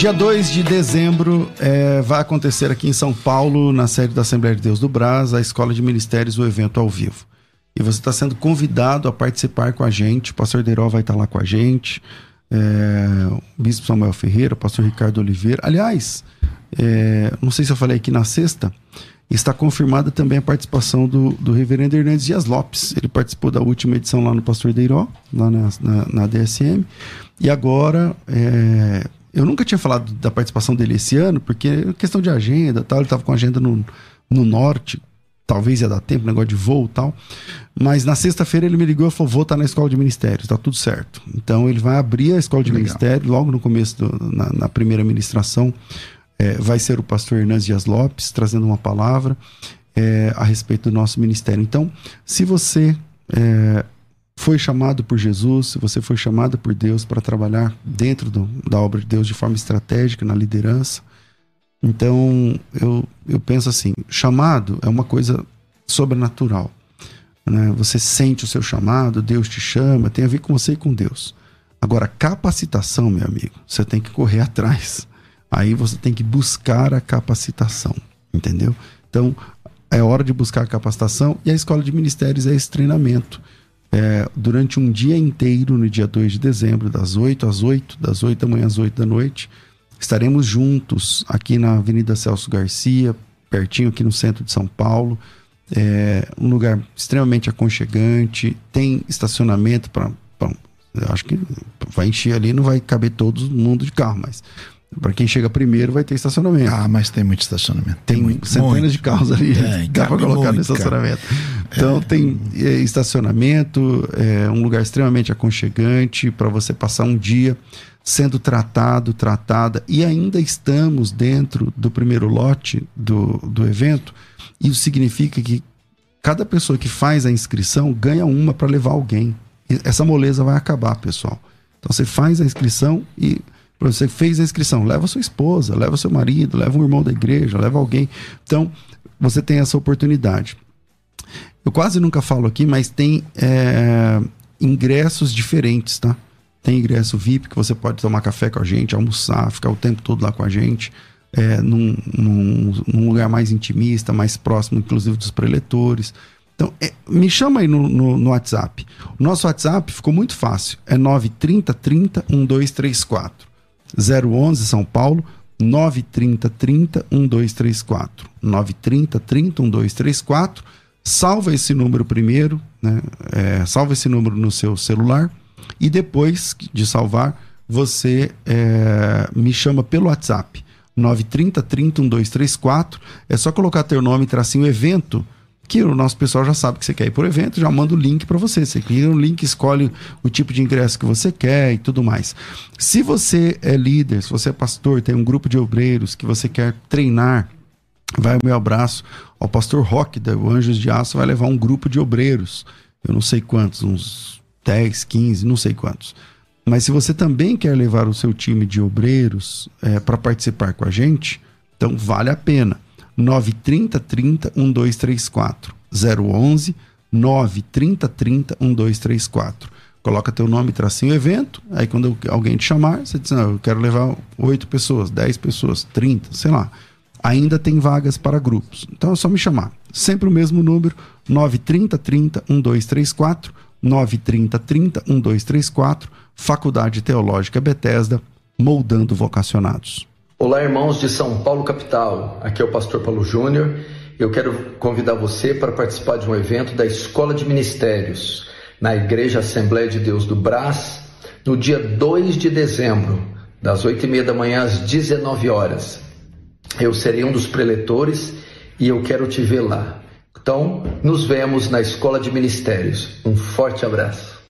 Dia 2 de dezembro é, vai acontecer aqui em São Paulo, na sede da Assembleia de Deus do Brás, a Escola de Ministérios, o evento ao vivo. E você está sendo convidado a participar com a gente. O pastor Deiró vai estar lá com a gente. É, o Bispo Samuel Ferreira, o pastor Ricardo Oliveira. Aliás, é, não sei se eu falei aqui na sexta, está confirmada também a participação do, do reverendo Hernandes Dias Lopes. Ele participou da última edição lá no Pastor Deiró, lá na, na, na DSM. E agora, é, eu nunca tinha falado da participação dele esse ano, porque é questão de agenda tal, ele estava com agenda no, no norte, talvez ia dar tempo, negócio de voo e tal. Mas na sexta-feira ele me ligou e falou: vou estar na escola de ministérios, tá tudo certo. Então ele vai abrir a escola de ministérios logo no começo, do, na, na primeira ministração é, vai ser o pastor Hernandes Dias Lopes trazendo uma palavra é, a respeito do nosso ministério. Então, se você é, foi chamado por Jesus, você foi chamado por Deus para trabalhar dentro do, da obra de Deus de forma estratégica, na liderança, então eu, eu penso assim: chamado é uma coisa sobrenatural. Né? Você sente o seu chamado, Deus te chama, tem a ver com você e com Deus. Agora, capacitação, meu amigo, você tem que correr atrás. Aí você tem que buscar a capacitação, entendeu? Então, é hora de buscar a capacitação e a escola de ministérios é esse treinamento. É, durante um dia inteiro, no dia 2 de dezembro, das 8 às 8, das 8 da manhã às 8 da noite, estaremos juntos aqui na Avenida Celso Garcia, pertinho aqui no centro de São Paulo. É um lugar extremamente aconchegante, tem estacionamento para. Acho que vai encher ali, não vai caber todo mundo de carro, mas para quem chega primeiro vai ter estacionamento. Ah, mas tem muito estacionamento. Tem, tem muito, centenas muito. de carros ali. Tem, dá para colocar muito, no estacionamento. Cara. Então é. tem é, estacionamento, é um lugar extremamente aconchegante para você passar um dia sendo tratado, tratada. E ainda estamos dentro do primeiro lote do, do evento. Isso significa que cada pessoa que faz a inscrição ganha uma para levar alguém. Essa moleza vai acabar, pessoal. Então você faz a inscrição e você fez a inscrição, leva sua esposa, leva seu marido, leva um irmão da igreja, leva alguém. Então, você tem essa oportunidade. Eu quase nunca falo aqui, mas tem é, ingressos diferentes, tá? Tem ingresso VIP que você pode tomar café com a gente, almoçar, ficar o tempo todo lá com a gente, é, num, num, num lugar mais intimista, mais próximo, inclusive, dos preletores. Então, é, me chama aí no, no, no, WhatsApp. O nosso WhatsApp ficou muito fácil. É 930 30 1234. 011 São Paulo 930 30 1234. 930 30 1234. Salva esse número primeiro, né? É, salva esse número no seu celular e depois de salvar, você é, me chama pelo WhatsApp 930 30 1234. É só colocar teu nome, tracinho evento que o nosso pessoal já sabe que você quer ir por evento, já manda o link para você. Você clica no link, escolhe o tipo de ingresso que você quer e tudo mais. Se você é líder, se você é pastor, tem um grupo de obreiros que você quer treinar, vai o meu abraço ao pastor Rock da Anjos de Aço, vai levar um grupo de obreiros. Eu não sei quantos, uns 10, 15, não sei quantos. Mas se você também quer levar o seu time de obreiros é, para participar com a gente, então vale a pena. 930 30 1234. 011 930 30 1234. Coloca teu nome, tracinho evento, aí quando alguém te chamar, você diz, não, eu quero levar 8 pessoas, 10 pessoas, 30, sei lá. Ainda tem vagas para grupos. Então é só me chamar. Sempre o mesmo número, 930 30 1234, 930 30 1234, Faculdade Teológica Bethesda, moldando vocacionados. Olá, irmãos de São Paulo, capital. Aqui é o pastor Paulo Júnior. Eu quero convidar você para participar de um evento da Escola de Ministérios, na Igreja Assembleia de Deus do Brás, no dia 2 de dezembro, das 8 e meia da manhã às 19 horas. Eu serei um dos preletores e eu quero te ver lá. Então, nos vemos na Escola de Ministérios. Um forte abraço.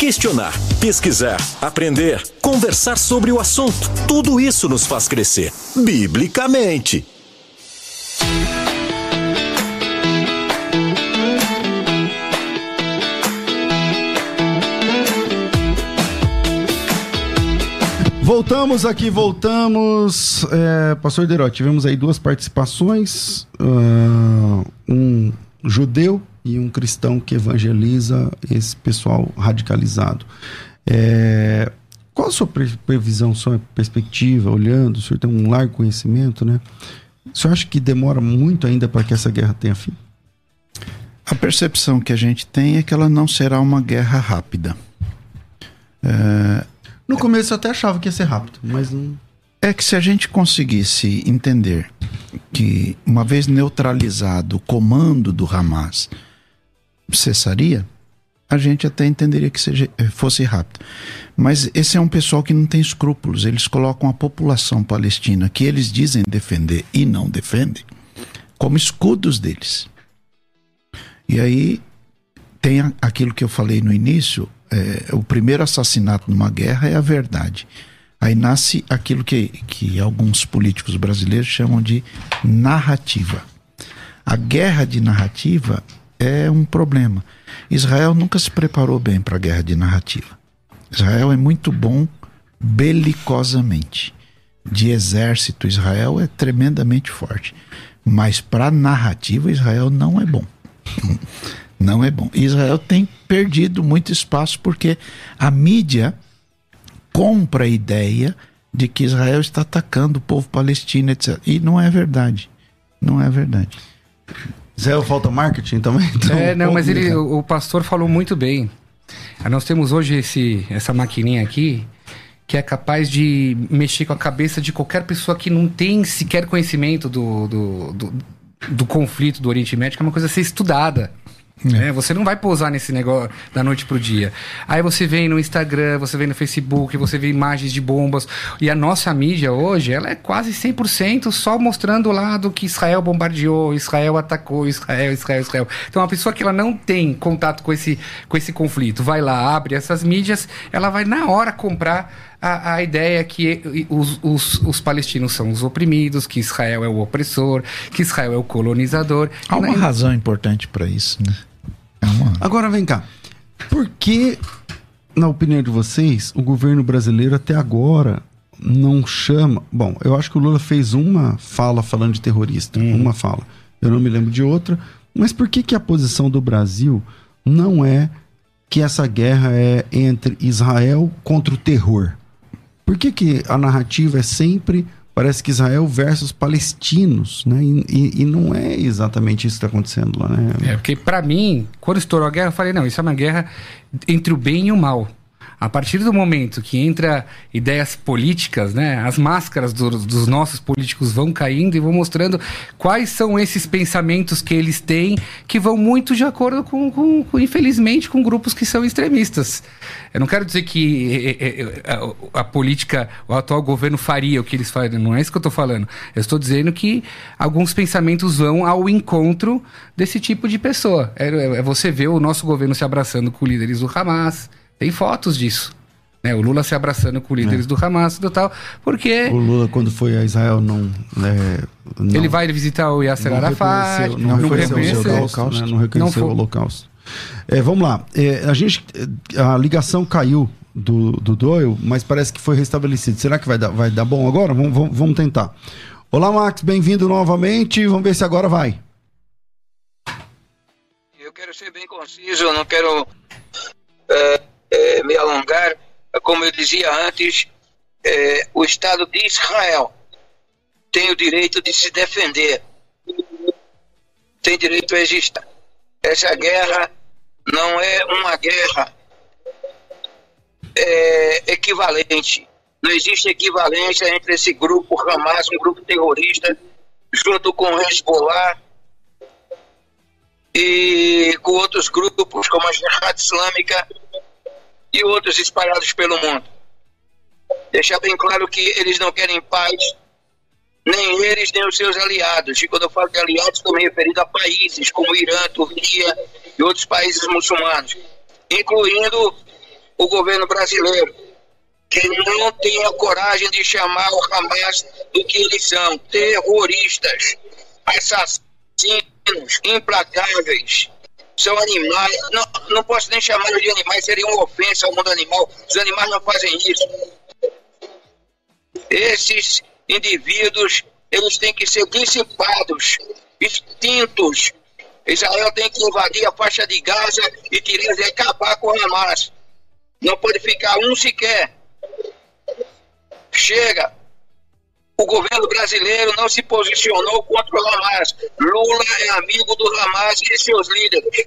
Questionar, pesquisar, aprender, conversar sobre o assunto. Tudo isso nos faz crescer, biblicamente. Voltamos aqui, voltamos. É, Pastor Deró, tivemos aí duas participações: uh, um judeu e um cristão que evangeliza esse pessoal radicalizado. É, qual a sua previsão, sua perspectiva, olhando? O senhor tem um largo conhecimento, né? O senhor acha que demora muito ainda para que essa guerra tenha fim? A percepção que a gente tem é que ela não será uma guerra rápida. É, no começo eu até achava que ia ser rápido, mas não. É que se a gente conseguisse entender que, uma vez neutralizado o comando do Hamas, cessaria, a gente até entenderia que seja, eh, fosse rápido. Mas esse é um pessoal que não tem escrúpulos. Eles colocam a população palestina, que eles dizem defender e não defendem, como escudos deles. E aí tem aquilo que eu falei no início: é, o primeiro assassinato numa guerra é a verdade. Aí nasce aquilo que, que alguns políticos brasileiros chamam de narrativa. A guerra de narrativa é um problema. Israel nunca se preparou bem para a guerra de narrativa. Israel é muito bom belicosamente. De exército, Israel é tremendamente forte. Mas para narrativa, Israel não é bom. Não é bom. Israel tem perdido muito espaço porque a mídia compra a ideia de que Israel está atacando o povo palestino, etc. E não é verdade. Não é verdade. Israel falta marketing também? Então, é, não, mas ele, o, o pastor falou muito bem. Ah, nós temos hoje esse, essa maquininha aqui que é capaz de mexer com a cabeça de qualquer pessoa que não tem sequer conhecimento do, do, do, do conflito do Oriente Médio, que é uma coisa a ser estudada. É. Você não vai pousar nesse negócio da noite pro dia. Aí você vem no Instagram, você vem no Facebook, você vê imagens de bombas. E a nossa mídia hoje, ela é quase 100% só mostrando o lado que Israel bombardeou, Israel atacou, Israel, Israel, Israel. Então a pessoa que ela não tem contato com esse, com esse conflito, vai lá, abre essas mídias, ela vai na hora comprar a, a ideia que os, os, os, palestinos são os oprimidos, que Israel é o opressor, que Israel é o colonizador. Há uma razão importante para isso, né? É uma... Agora vem cá. Por que, na opinião de vocês, o governo brasileiro até agora não chama. Bom, eu acho que o Lula fez uma fala falando de terrorista, uhum. uma fala. Eu não me lembro de outra. Mas por que, que a posição do Brasil não é que essa guerra é entre Israel contra o terror? Por que, que a narrativa é sempre parece que Israel versus palestinos, né? E, e, e, não é exatamente isso que está acontecendo lá, né? É, porque para mim, quando estourou a guerra, eu falei, não, isso é uma guerra entre o bem e o mal. A partir do momento que entra ideias políticas, né, as máscaras do, dos nossos políticos vão caindo e vão mostrando quais são esses pensamentos que eles têm que vão muito de acordo com, com, com infelizmente, com grupos que são extremistas. Eu não quero dizer que é, é, a, a, política, o atual governo faria o que eles fazem, não é isso que eu estou falando. Eu estou dizendo que alguns pensamentos vão ao encontro desse tipo de pessoa. É, é você ver o nosso governo se abraçando com líderes do Hamas tem fotos disso. Né? O Lula se abraçando com líderes é. do Hamas e tal, porque... O Lula, quando foi a Israel, não... É, não ele vai visitar o Yasser não Arafat, não, não reconheceu, o Holocausto. Né? Não reconheceu não o Holocausto. É, vamos lá. É, a gente... A ligação caiu do, do Doyle, mas parece que foi restabelecido. Será que vai dar, vai dar bom agora? Vamos, vamos, vamos tentar. Olá, Max, bem-vindo novamente. Vamos ver se agora vai. Eu quero ser bem conciso, eu não quero... É é, me alongar, como eu dizia antes, é, o Estado de Israel tem o direito de se defender, tem direito a existir. Essa guerra não é uma guerra é, equivalente. Não existe equivalência entre esse grupo Hamas, um grupo terrorista, junto com o Hezbollah e com outros grupos como a Jihad Islâmica e outros espalhados pelo mundo. Deixar bem claro que eles não querem paz, nem eles, nem os seus aliados. E quando eu falo de aliados, estou me referindo a países como Irã, Turquia e outros países muçulmanos, incluindo o governo brasileiro, que não tem a coragem de chamar o Hamas do que eles são: terroristas, assassinos, implacáveis. São animais, não, não posso nem chamar de animais, seria uma ofensa ao mundo animal. Os animais não fazem isso. Esses indivíduos, eles têm que ser dissipados, extintos. Israel tem que invadir a faixa de Gaza e tirar e acabar com Hamas. Não pode ficar um sequer. Chega. O governo brasileiro não se posicionou contra o Hamas. Lula é amigo do Hamas e seus líderes.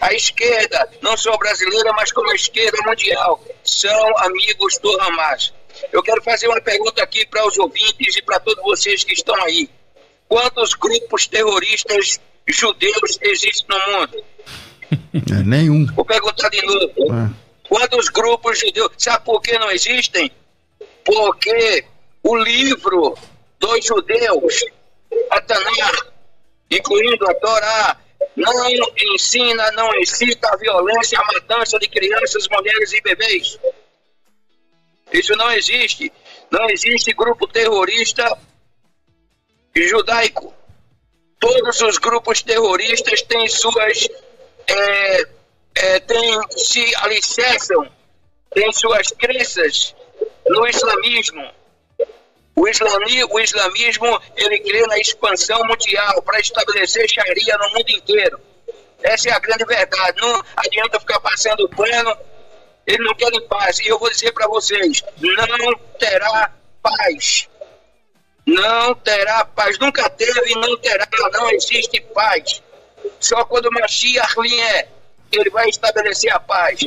A esquerda, não só brasileira, mas como a esquerda mundial, são amigos do Hamas. Eu quero fazer uma pergunta aqui para os ouvintes e para todos vocês que estão aí. Quantos grupos terroristas judeus existem no mundo? É, nenhum. Vou perguntar de novo. É. Quantos grupos judeus? Sabe por que não existem? Porque o livro dos judeus, a Tanar, incluindo a Torá, não ensina, não incita a violência, a matança de crianças, mulheres e bebês. Isso não existe. Não existe grupo terrorista judaico. Todos os grupos terroristas têm suas. É, é, têm, se alicerçam, têm suas crenças no islamismo. O, islami, o islamismo ele crê na expansão mundial para estabelecer Sharia no mundo inteiro. Essa é a grande verdade. Não adianta ficar passando pano eles não querem paz. E eu vou dizer para vocês: não terá paz. Não terá paz. Nunca teve e não terá. Não existe paz. Só quando Mashiach vier, ele vai estabelecer a paz.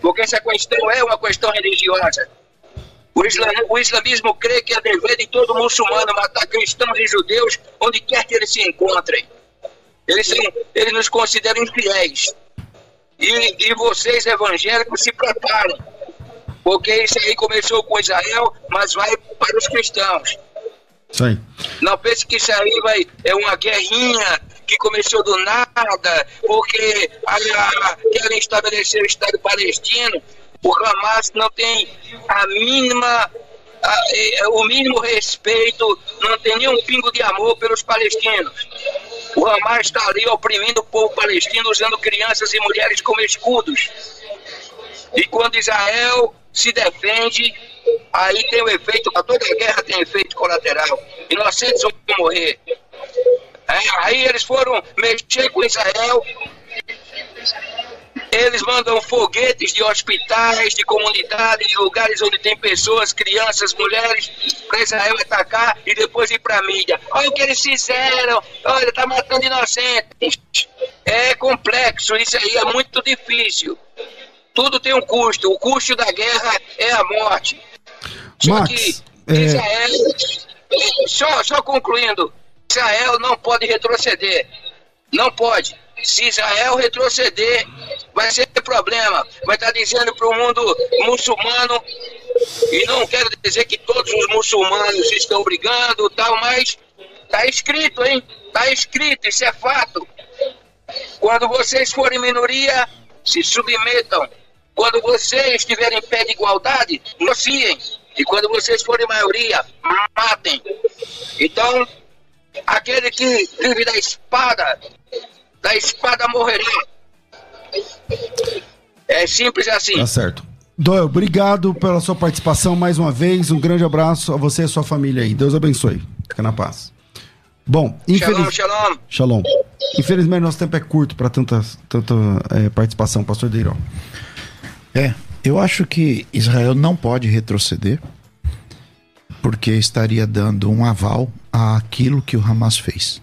Porque essa questão é uma questão religiosa. O, islam, o islamismo crê que é dever de todo muçulmano matar cristãos e judeus onde quer que eles se encontrem. Eles, são, eles nos consideram infiéis. E, e vocês evangélicos se preparem, porque isso aí começou com Israel, mas vai para os cristãos. Sim. Não pense que isso aí vai, é uma guerrinha que começou do nada, porque a, a, querem estabelecer o Estado palestino. O Hamas não tem a mínima a, o mínimo respeito, não tem nenhum pingo de amor pelos palestinos. O Hamas está ali oprimindo o povo palestino, usando crianças e mulheres como escudos. E quando Israel se defende, aí tem o efeito, toda guerra tem efeito colateral. Inocentes vão morrer. É, aí eles foram mexer com Israel eles mandam foguetes de hospitais, de comunidades, de lugares onde tem pessoas, crianças, mulheres, para Israel atacar e depois ir para a mídia. Olha o que eles fizeram, olha, está matando inocentes. É complexo, isso aí é muito difícil. Tudo tem um custo. O custo da guerra é a morte. Só Max, que é... Israel, só, só concluindo, Israel não pode retroceder. Não pode. Se Israel retroceder, vai ser problema. Vai estar dizendo para o mundo muçulmano, e não quero dizer que todos os muçulmanos estão brigando tal, mas está escrito, hein? Está escrito, isso é fato. Quando vocês forem minoria, se submetam. Quando vocês estiverem em pé de igualdade, negociem. E quando vocês forem maioria, matem. Então, aquele que vive da espada da espada morrerá. É simples assim. Tá certo. Doel, obrigado pela sua participação mais uma vez. Um grande abraço a você e a sua família aí. Deus abençoe. Fica na paz. Bom, infeliz... shalom, shalom. Shalom. Infelizmente, nosso tempo é curto para tanta, tanta é, participação, pastor Deirão. É, eu acho que Israel não pode retroceder, porque estaria dando um aval àquilo que o Hamas fez.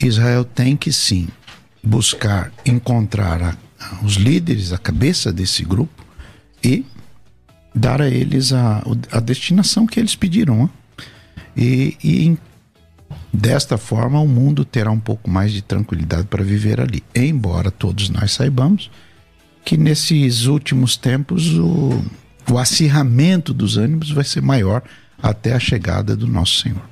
Israel tem que sim buscar encontrar a, os líderes, a cabeça desse grupo e dar a eles a, a destinação que eles pediram. Né? E, e desta forma o mundo terá um pouco mais de tranquilidade para viver ali. Embora todos nós saibamos que nesses últimos tempos o, o acirramento dos ânimos vai ser maior até a chegada do nosso Senhor.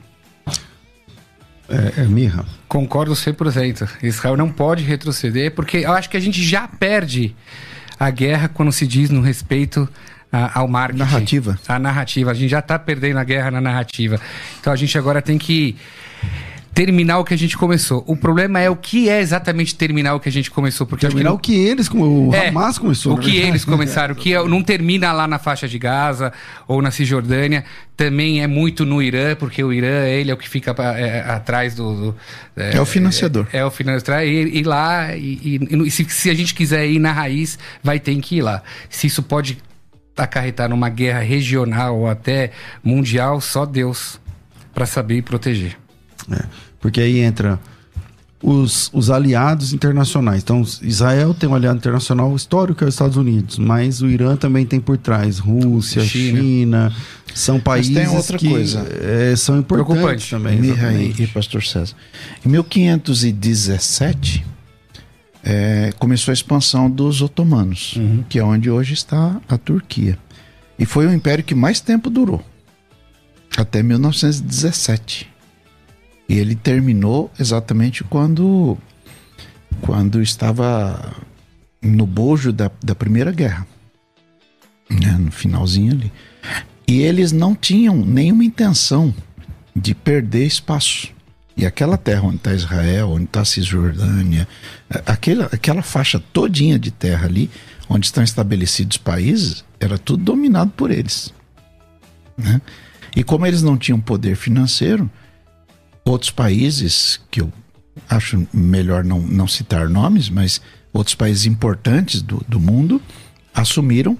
É, é Mirra. Concordo 100%. Israel não pode retroceder, porque eu acho que a gente já perde a guerra quando se diz no respeito a, ao marketing. Narrativa. A narrativa. A gente já está perdendo a guerra na narrativa. Então a gente agora tem que terminar o que a gente começou. O problema é o que é exatamente terminar o que a gente começou. Porque terminar o que eles, como o é, Hamas começou. O que eles começaram, o que é, não termina lá na faixa de Gaza ou na Cisjordânia, também é muito no Irã, porque o Irã, ele é o que fica é, atrás do... do é, é, o financiador. É, é o financiador. E, e lá, e, e se, se a gente quiser ir na raiz, vai ter que ir lá. Se isso pode acarretar numa guerra regional ou até mundial, só Deus para saber e proteger. É, porque aí entra os, os aliados internacionais. Então, Israel tem um aliado internacional histórico, que é os Estados Unidos, mas o Irã também tem por trás Rússia, China, China são países mas tem outra que coisa. É, são importantes também. E, e Pastor César, em 1517 é, começou a expansão dos otomanos, uhum. que é onde hoje está a Turquia. E foi o império que mais tempo durou, até 1917. E ele terminou exatamente quando, quando estava no bojo da, da Primeira Guerra, né, no finalzinho ali. E eles não tinham nenhuma intenção de perder espaço. E aquela terra onde está Israel, onde está Cisjordânia, aquela, aquela faixa todinha de terra ali, onde estão estabelecidos países, era tudo dominado por eles. Né? E como eles não tinham poder financeiro, outros países, que eu acho melhor não, não citar nomes, mas outros países importantes do, do mundo assumiram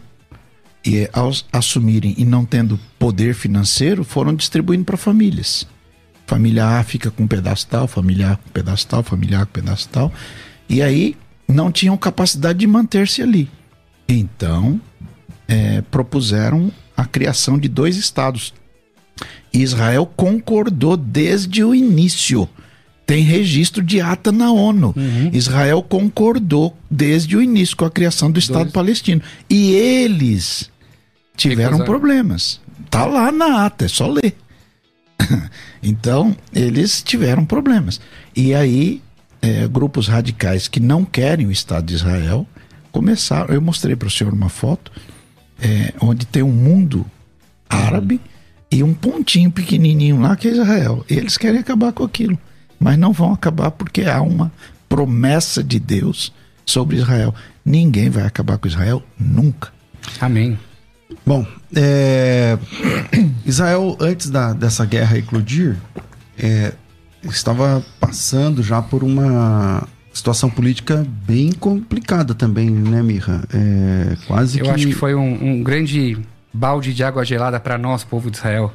e ao assumirem e não tendo poder financeiro, foram distribuindo para famílias. Família A fica com um pedaço tal, família A com um pedaço tal, família A com um pedaço tal. E aí não tinham capacidade de manter-se ali. Então, é, propuseram a criação de dois estados. Israel concordou desde o início. Tem registro de ata na ONU. Uhum. Israel concordou desde o início com a criação do Estado dois. palestino. E eles tiveram problemas. Tá lá na ata, é só ler. então, eles tiveram problemas. E aí, é, grupos radicais que não querem o Estado de Israel começaram. Eu mostrei para o senhor uma foto é, onde tem um mundo árabe e um pontinho pequenininho lá que é Israel. Eles querem acabar com aquilo, mas não vão acabar porque há uma promessa de Deus sobre Israel. Ninguém vai acabar com Israel nunca. Amém. Bom, é, Israel, antes da, dessa guerra eclodir, é, estava passando já por uma situação política bem complicada também, né, Mirra? É, quase Eu que... acho que foi um, um grande balde de água gelada para nós, povo de Israel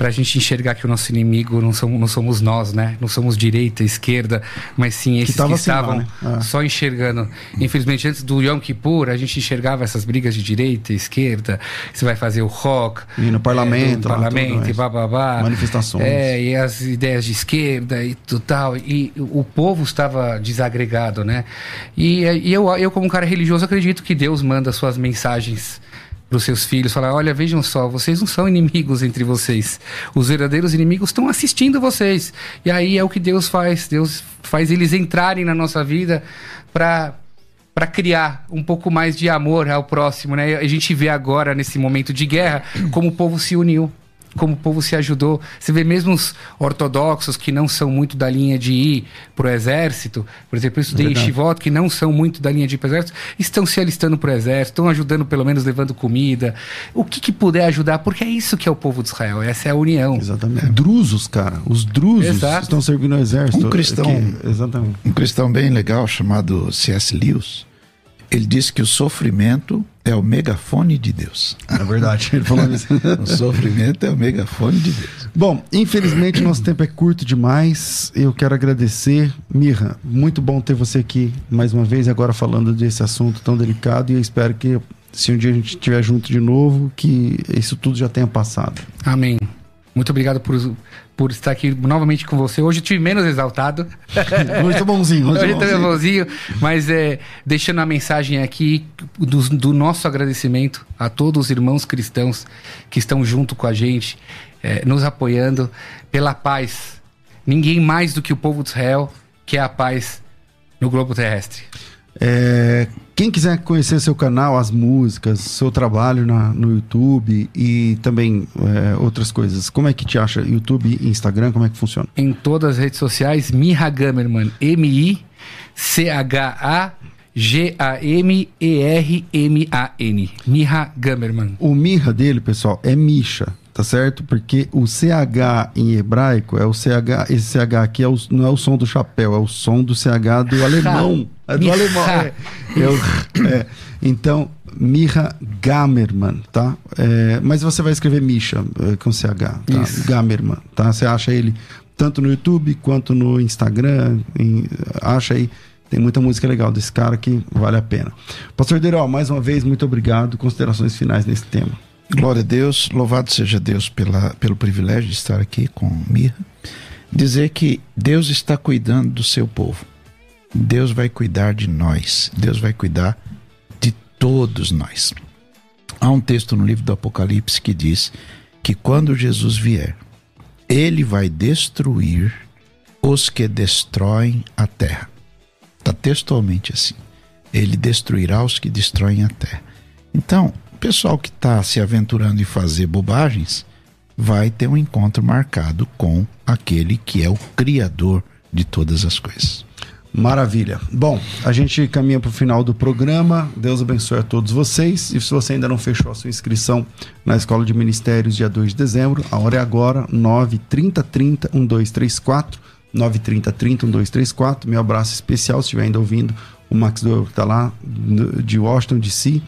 para a gente enxergar que o nosso inimigo não somos, não somos nós, né? Não somos direita, esquerda, mas sim esses que, que estavam lá, né? ah. só enxergando. Infelizmente, antes do Yom Kippur, a gente enxergava essas brigas de direita, esquerda. Você vai fazer o rock. E no parlamento. É, no parlamento, e bababá. Manifestações. É, e as ideias de esquerda e tal. E o povo estava desagregado, né? E, e eu, eu, como um cara religioso, acredito que Deus manda suas mensagens para os seus filhos, falar: olha, vejam só, vocês não são inimigos entre vocês. Os verdadeiros inimigos estão assistindo vocês. E aí é o que Deus faz. Deus faz eles entrarem na nossa vida para para criar um pouco mais de amor ao próximo, né? A gente vê agora nesse momento de guerra como o povo se uniu como o povo se ajudou. Você vê mesmo os ortodoxos que não são muito da linha de ir para o exército, por exemplo, Verdade. em Chivot, que não são muito da linha de ir para o exército, estão se alistando para o exército, estão ajudando pelo menos levando comida, o que, que puder ajudar, porque é isso que é o povo de Israel, essa é a união. Exatamente. Drusos, cara, os drusos Exato. estão servindo o exército. Um cristão, que, exatamente. um cristão bem legal chamado C.S. Lewis, ele disse que o sofrimento é o megafone de Deus. É verdade, ele falou isso. o sofrimento é o megafone de Deus. Bom, infelizmente nosso tempo é curto demais. Eu quero agradecer, Mirra. Muito bom ter você aqui mais uma vez, agora falando desse assunto tão delicado. E eu espero que, se um dia a gente estiver junto de novo, que isso tudo já tenha passado. Amém. Muito obrigado por, por estar aqui novamente com você. Hoje eu estive menos exaltado. hoje tô bonzinho. Hoje, hoje tô bonzinho. Mas é, deixando a mensagem aqui do, do, nosso agradecimento a todos os irmãos cristãos que estão junto com a gente, é, nos apoiando pela paz ninguém mais do que o povo de Israel que é a paz no globo terrestre. É, quem quiser conhecer seu canal, as músicas, seu trabalho na, no YouTube e também é, outras coisas, como é que te acha? YouTube e Instagram, como é que funciona? Em todas as redes sociais, Miha Gamerman, M-I-C-H-A G-A-M-E-R-M-A-N. Miha Gamerman. O Miha dele, pessoal, é Misha, tá certo? Porque o CH em hebraico é o CH, esse CH aqui é o, não é o som do chapéu, é o som do CH do alemão. É do alemão. É, o, é. Então, Miha Gamerman, tá? É, mas você vai escrever Misha é, com CH, tá? Isso. Gamerman, tá? Você acha ele tanto no YouTube quanto no Instagram, em, acha aí. Tem muita música legal desse cara que vale a pena. Pastor Derol, mais uma vez, muito obrigado. Considerações finais nesse tema. Glória a Deus, louvado seja Deus pela, pelo privilégio de estar aqui com Mirra. Dizer que Deus está cuidando do seu povo. Deus vai cuidar de nós. Deus vai cuidar de todos nós. Há um texto no livro do Apocalipse que diz que quando Jesus vier, ele vai destruir os que destroem a terra. Está textualmente assim. Ele destruirá os que destroem a terra. Então, o pessoal que está se aventurando em fazer bobagens vai ter um encontro marcado com aquele que é o Criador de todas as coisas. Maravilha. Bom, a gente caminha para o final do programa. Deus abençoe a todos vocês. E se você ainda não fechou a sua inscrição na Escola de Ministérios, dia 2 de dezembro, a hora é agora, 9 30 30 1234. 930 30 1234. Meu abraço especial, se estiver ainda ouvindo, o Max Doyle que está lá de Washington DC,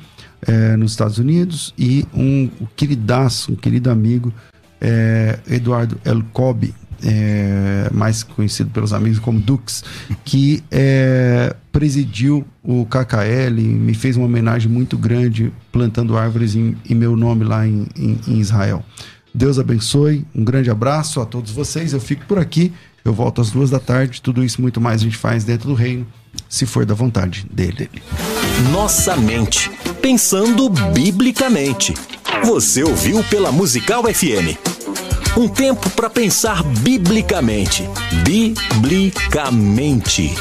é, nos Estados Unidos, e um, um queridaço, um querido amigo, é, Eduardo Elcobi, é, mais conhecido pelos amigos como Dux, que é, presidiu o KKL, me fez uma homenagem muito grande plantando árvores em, em meu nome lá em, em, em Israel. Deus abençoe, um grande abraço a todos vocês. Eu fico por aqui. Eu volto às duas da tarde. Tudo isso muito mais a gente faz dentro do reino, se for da vontade dele. Nossa mente, pensando biblicamente. Você ouviu pela Musical FM. Um tempo para pensar biblicamente. Biblicamente.